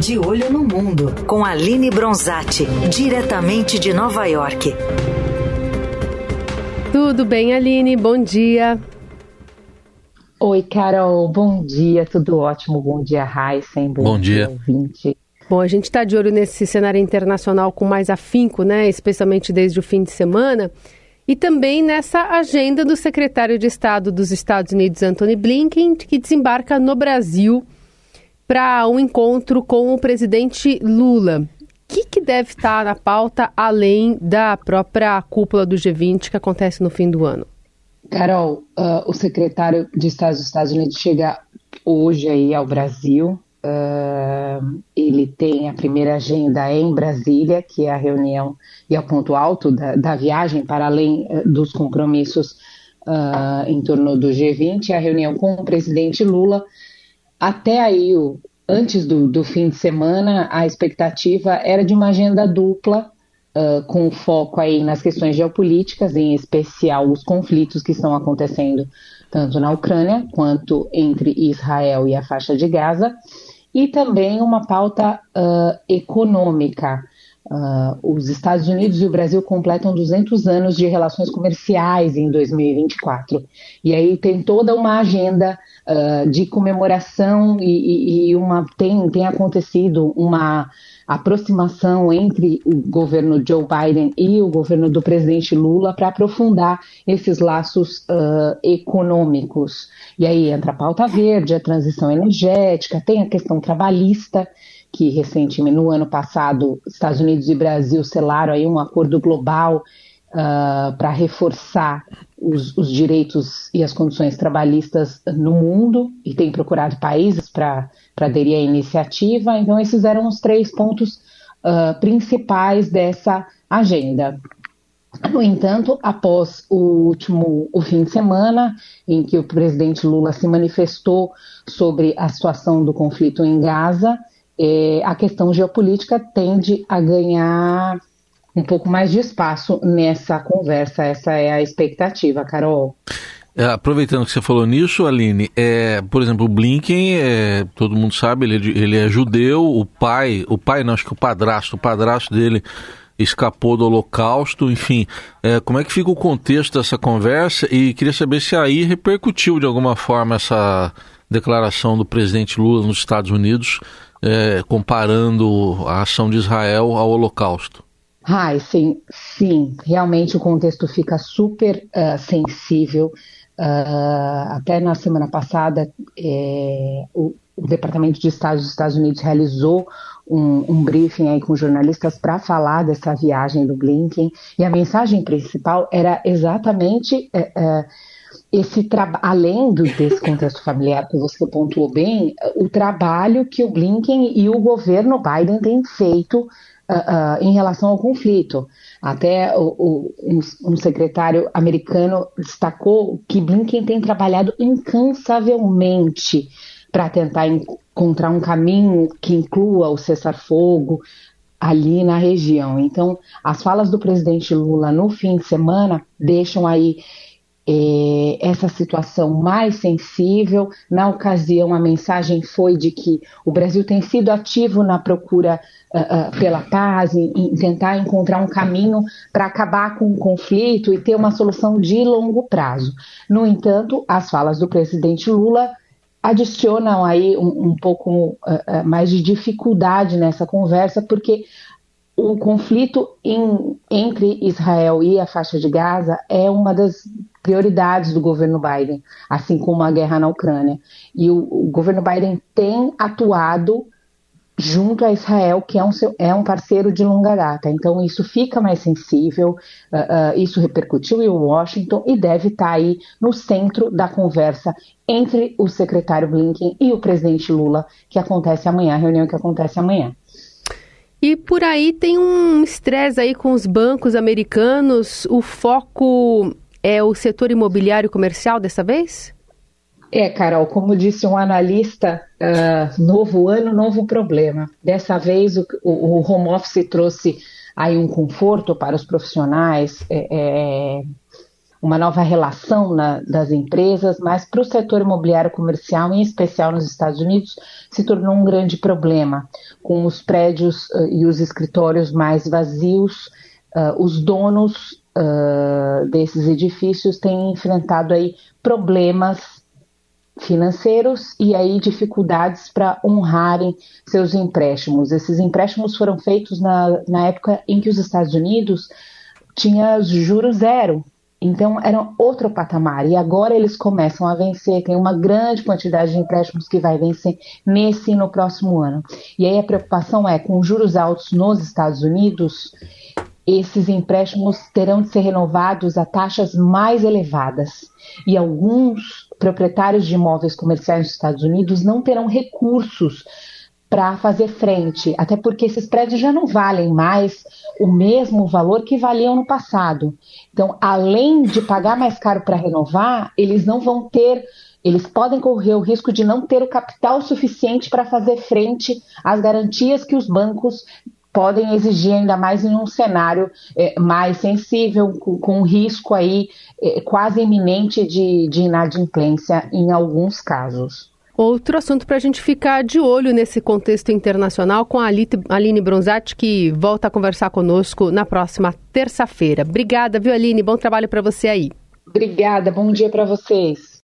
De Olho no Mundo, com Aline Bronzatti, diretamente de Nova York. Tudo bem, Aline? Bom dia. Oi, Carol. Bom dia, tudo ótimo. Bom dia, Heisen. Bom, bom dia. Ouvinte. Bom, a gente está de olho nesse cenário internacional com mais afinco, né? Especialmente desde o fim de semana. E também nessa agenda do secretário de Estado dos Estados Unidos, Anthony Blinken, que desembarca no Brasil para um encontro com o presidente Lula. O que, que deve estar na pauta além da própria cúpula do G20 que acontece no fim do ano? Carol, uh, o secretário de Estado dos Estados Unidos chega hoje aí ao Brasil. Uh, ele tem a primeira agenda em Brasília, que é a reunião e é o ponto alto da, da viagem, para além uh, dos compromissos em torno do G20, a reunião com o presidente Lula até aí, o, antes do, do fim de semana, a expectativa era de uma agenda dupla, uh, com foco aí nas questões geopolíticas, em especial os conflitos que estão acontecendo tanto na Ucrânia quanto entre Israel e a faixa de Gaza, e também uma pauta uh, econômica. Uh, os Estados Unidos e o Brasil completam 200 anos de relações comerciais em 2024. E aí tem toda uma agenda uh, de comemoração e, e, uma, tem, tem acontecido uma aproximação entre o governo Joe Biden e o governo do presidente Lula para aprofundar esses laços uh, econômicos. E aí entra a pauta verde, a transição energética, tem a questão trabalhista que recentemente, no ano passado, Estados Unidos e Brasil selaram aí um acordo global uh, para reforçar os, os, direitos e as condições trabalhistas no mundo e tem procurado países para aderir à iniciativa. Então, esses eram os três pontos uh, principais dessa agenda. No entanto, após o último o fim de semana, em que o presidente Lula se manifestou sobre a situação do conflito em Gaza, é, a questão geopolítica tende a ganhar um pouco mais de espaço nessa conversa. Essa é a expectativa, Carol. É, aproveitando que você falou nisso, Aline, é, por exemplo, o Blinken, é, todo mundo sabe, ele, é ele é judeu, o pai, o pai não, acho que o padrasto, o padrasto dele escapou do holocausto, enfim, é, como é que fica o contexto dessa conversa e queria saber se aí repercutiu de alguma forma essa declaração do presidente Lula nos Estados Unidos é, comparando a ação de Israel ao Holocausto. Ai, sim, sim, realmente o contexto fica super uh, sensível. Uh, até na semana passada, é, o, o, Departamento de Estado dos Estados Unidos realizou um, um briefing aí com jornalistas para falar dessa viagem do Blinken, e a mensagem principal era exatamente. Uh, esse além do, desse contexto familiar que você pontuou bem, o trabalho que o Blinken e o governo Biden têm feito uh, uh, em relação ao conflito. Até o, o, um, um, secretário americano destacou que Blinken tem trabalhado incansavelmente para tentar encontrar um caminho que inclua o cessar-fogo ali na região. Então, as falas do presidente Lula no fim de semana deixam aí é, essa situação mais sensível. Na ocasião, a mensagem foi de que o Brasil tem sido ativo na procura uh, uh, pela paz, em, tentar encontrar um caminho para acabar com o conflito e ter uma solução de longo prazo. No entanto, as falas do presidente Lula adicionam aí um, um pouco uh, mais de dificuldade nessa conversa, porque o conflito em, entre Israel e a faixa de Gaza é uma das prioridades do governo Biden, assim como a guerra na Ucrânia. E o, o governo Biden tem atuado junto a Israel, que é um, é um parceiro de longa data. Então, isso fica mais sensível, uh, uh, isso repercutiu em Washington e deve estar tá aí no centro da conversa entre o secretário Blinken e o presidente Lula, que acontece amanhã, a reunião que acontece amanhã. E por aí tem um estresse aí com os bancos americanos. O foco é o setor imobiliário comercial dessa vez? É, Carol, como disse um analista, uh, novo ano, novo problema. Dessa vez o, o, home office trouxe aí um conforto para os profissionais. É, é, uma nova relação na, das empresas, mas para o setor imobiliário comercial, em especial nos Estados Unidos, se tornou um grande problema, com os prédios uh, e os escritórios mais vazios, uh, os donos uh, desses edifícios têm enfrentado aí problemas financeiros e aí dificuldades para honrarem seus empréstimos. Esses empréstimos foram feitos na, na época em que os Estados Unidos tinha juros zero, então era outro patamar e agora eles começam a vencer, tem uma grande quantidade de empréstimos que vai vencer nesse e no próximo ano. E aí a preocupação é com juros altos nos Estados Unidos, esses empréstimos terão de ser renovados a taxas mais elevadas e alguns proprietários de imóveis comerciais nos Estados Unidos não terão recursos para fazer frente, até porque esses prédios já não valem mais o mesmo valor que valiam no passado. Então, além de pagar mais caro para renovar, eles não vão ter, eles podem correr o risco de não ter o capital suficiente para fazer frente às garantias que os bancos podem exigir ainda mais em um cenário é, mais sensível, com, com risco aí é, quase iminente de, de inadimplência em alguns casos. Outro assunto para a gente ficar de olho nesse contexto internacional com a Aline Bronzatti, que volta a conversar conosco na próxima terça-feira. Obrigada, viu, Aline? Bom trabalho para você aí. Obrigada, bom dia para vocês.